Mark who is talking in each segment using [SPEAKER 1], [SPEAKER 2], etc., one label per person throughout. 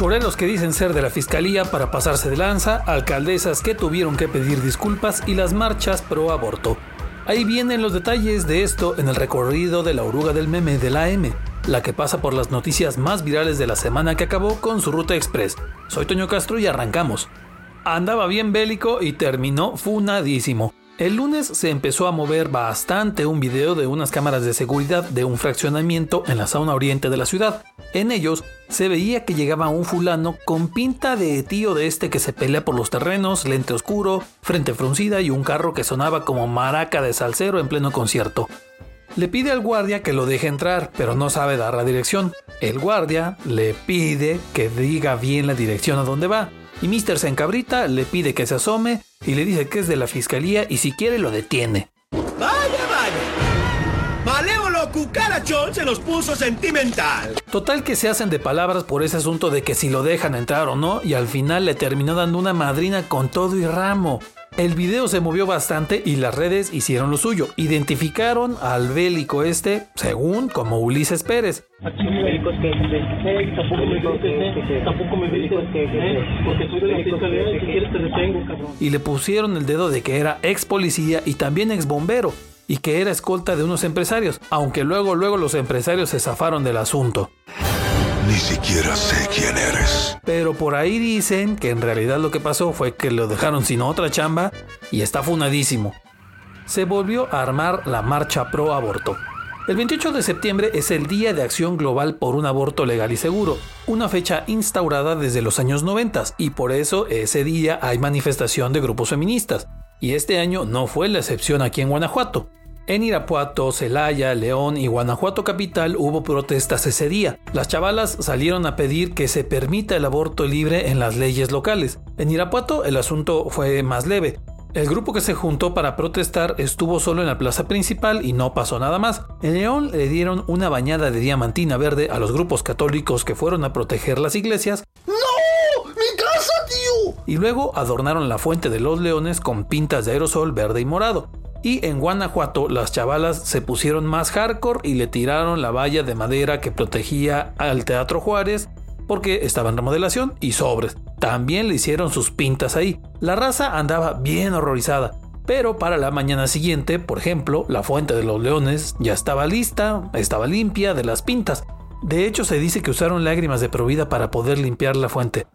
[SPEAKER 1] choreros que dicen ser de la fiscalía para pasarse de lanza, alcaldesas que tuvieron que pedir disculpas y las marchas pro aborto. Ahí vienen los detalles de esto en el recorrido de la oruga del meme de la M, la que pasa por las noticias más virales de la semana que acabó con su ruta express. Soy Toño Castro y arrancamos. Andaba bien bélico y terminó funadísimo. El lunes se empezó a mover bastante un video de unas cámaras de seguridad de un fraccionamiento en la zona oriente de la ciudad. En ellos se veía que llegaba un fulano con pinta de tío de este que se pelea por los terrenos, lente oscuro, frente fruncida y un carro que sonaba como maraca de salsero en pleno concierto. Le pide al guardia que lo deje entrar, pero no sabe dar la dirección. El guardia le pide que diga bien la dirección a dónde va. Y Mr. se encabrita, le pide que se asome y le dice que es de la fiscalía y si quiere lo detiene.
[SPEAKER 2] Vaya, vaya. Malévolo cucarachón se los puso sentimental.
[SPEAKER 1] Total que se hacen de palabras por ese asunto de que si lo dejan entrar o no y al final le terminó dando una madrina con todo y ramo. El video se movió bastante y las redes hicieron lo suyo. Identificaron al bélico este, según como Ulises Pérez. Y le pusieron el dedo de que era ex policía y también ex bombero y que era escolta de unos empresarios, aunque luego luego los empresarios se zafaron del asunto.
[SPEAKER 3] Ni siquiera sé quién eres.
[SPEAKER 1] Pero por ahí dicen que en realidad lo que pasó fue que lo dejaron sin otra chamba y está funadísimo. Se volvió a armar la marcha pro aborto. El 28 de septiembre es el Día de Acción Global por un Aborto Legal y Seguro, una fecha instaurada desde los años 90 y por eso ese día hay manifestación de grupos feministas. Y este año no fue la excepción aquí en Guanajuato. En Irapuato, Celaya, León y Guanajuato capital hubo protestas ese día. Las chavalas salieron a pedir que se permita el aborto libre en las leyes locales. En Irapuato el asunto fue más leve. El grupo que se juntó para protestar estuvo solo en la plaza principal y no pasó nada más. En León le dieron una bañada de diamantina verde a los grupos católicos que fueron a proteger las iglesias.
[SPEAKER 2] ¡No! ¡Mi casa, tío!
[SPEAKER 1] Y luego adornaron la fuente de los leones con pintas de aerosol verde y morado. Y en Guanajuato las chavalas se pusieron más hardcore y le tiraron la valla de madera que protegía al Teatro Juárez porque estaba en remodelación y sobres. También le hicieron sus pintas ahí. La raza andaba bien horrorizada. Pero para la mañana siguiente, por ejemplo, la fuente de los leones ya estaba lista, estaba limpia de las pintas. De hecho, se dice que usaron lágrimas de provida para poder limpiar la fuente.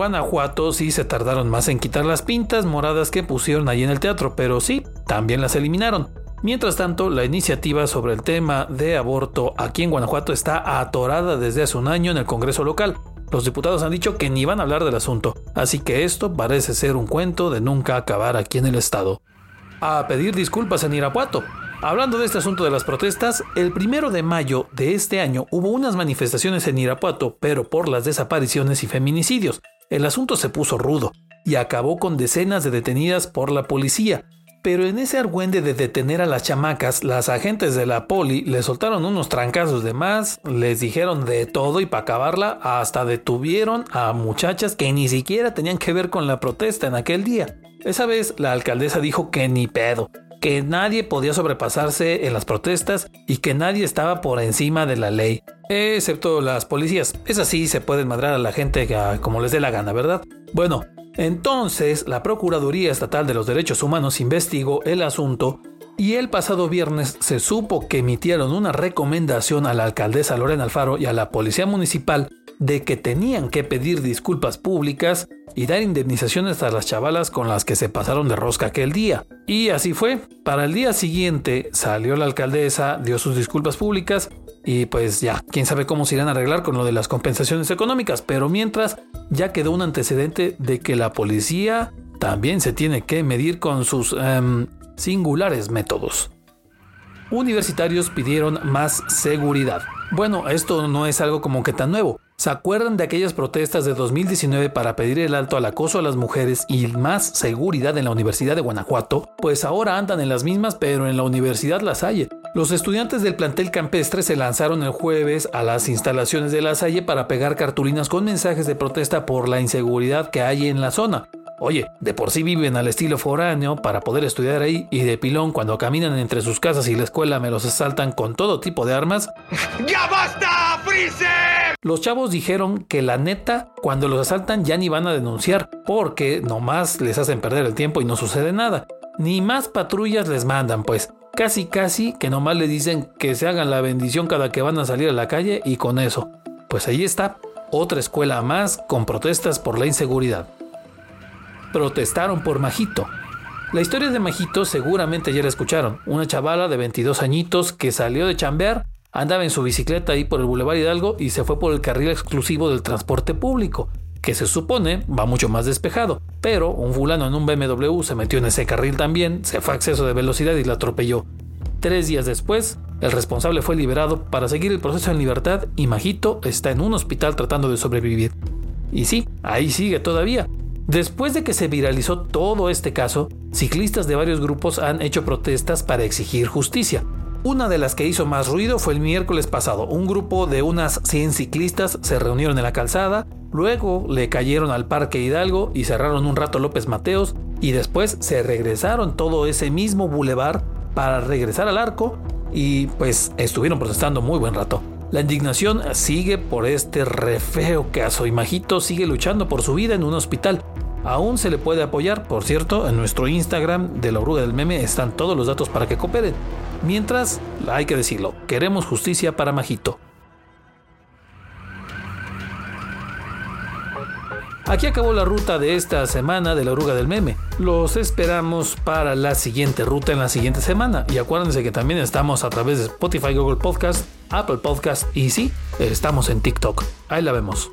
[SPEAKER 1] Guanajuato sí se tardaron más en quitar las pintas moradas que pusieron ahí en el teatro, pero sí, también las eliminaron. Mientras tanto, la iniciativa sobre el tema de aborto aquí en Guanajuato está atorada desde hace un año en el Congreso local. Los diputados han dicho que ni van a hablar del asunto, así que esto parece ser un cuento de nunca acabar aquí en el estado. A pedir disculpas en Irapuato. Hablando de este asunto de las protestas, el primero de mayo de este año hubo unas manifestaciones en Irapuato, pero por las desapariciones y feminicidios. El asunto se puso rudo y acabó con decenas de detenidas por la policía. Pero en ese argüende de detener a las chamacas, las agentes de la poli le soltaron unos trancazos de más, les dijeron de todo y para acabarla, hasta detuvieron a muchachas que ni siquiera tenían que ver con la protesta en aquel día. Esa vez la alcaldesa dijo que ni pedo, que nadie podía sobrepasarse en las protestas y que nadie estaba por encima de la ley, excepto las policías. Es así, se pueden madrar a la gente como les dé la gana, ¿verdad? Bueno, entonces la Procuraduría Estatal de los Derechos Humanos investigó el asunto y el pasado viernes se supo que emitieron una recomendación a la alcaldesa Lorena Alfaro y a la Policía Municipal de que tenían que pedir disculpas públicas y dar indemnizaciones a las chavalas con las que se pasaron de rosca aquel día. Y así fue. Para el día siguiente salió la alcaldesa, dio sus disculpas públicas y pues ya, quién sabe cómo se irán a arreglar con lo de las compensaciones económicas, pero mientras ya quedó un antecedente de que la policía también se tiene que medir con sus em, singulares métodos. Universitarios pidieron más seguridad. Bueno, esto no es algo como que tan nuevo. ¿Se acuerdan de aquellas protestas de 2019 para pedir el alto al acoso a las mujeres y más seguridad en la Universidad de Guanajuato? Pues ahora andan en las mismas, pero en la Universidad La Salle. Los estudiantes del plantel campestre se lanzaron el jueves a las instalaciones de La Salle para pegar cartulinas con mensajes de protesta por la inseguridad que hay en la zona. Oye, de por sí viven al estilo foráneo para poder estudiar ahí y de pilón cuando caminan entre sus casas y la escuela me los asaltan con todo tipo de armas.
[SPEAKER 2] ¡Ya basta, Freezer!
[SPEAKER 1] Los chavos dijeron que la neta, cuando los asaltan ya ni van a denunciar, porque nomás les hacen perder el tiempo y no sucede nada. Ni más patrullas les mandan, pues. Casi casi que nomás le dicen que se hagan la bendición cada que van a salir a la calle y con eso. Pues ahí está, otra escuela más con protestas por la inseguridad protestaron por Majito. La historia de Majito seguramente ya la escucharon. Una chavala de 22 añitos que salió de chambear, andaba en su bicicleta ahí por el Boulevard Hidalgo y se fue por el carril exclusivo del transporte público, que se supone va mucho más despejado. Pero un fulano en un BMW se metió en ese carril también, se fue a exceso de velocidad y la atropelló. Tres días después, el responsable fue liberado para seguir el proceso en libertad y Majito está en un hospital tratando de sobrevivir. Y sí, ahí sigue todavía, Después de que se viralizó todo este caso, ciclistas de varios grupos han hecho protestas para exigir justicia. Una de las que hizo más ruido fue el miércoles pasado. Un grupo de unas 100 ciclistas se reunieron en la calzada, luego le cayeron al Parque Hidalgo y cerraron un rato López Mateos y después se regresaron todo ese mismo bulevar para regresar al arco y pues estuvieron protestando muy buen rato. La indignación sigue por este re feo caso y Majito sigue luchando por su vida en un hospital. Aún se le puede apoyar, por cierto, en nuestro Instagram de la oruga del meme están todos los datos para que cooperen. Mientras, hay que decirlo, queremos justicia para Majito. Aquí acabó la ruta de esta semana de la oruga del meme. Los esperamos para la siguiente ruta en la siguiente semana. Y acuérdense que también estamos a través de Spotify, Google Podcast, Apple Podcast y sí, estamos en TikTok. Ahí la vemos.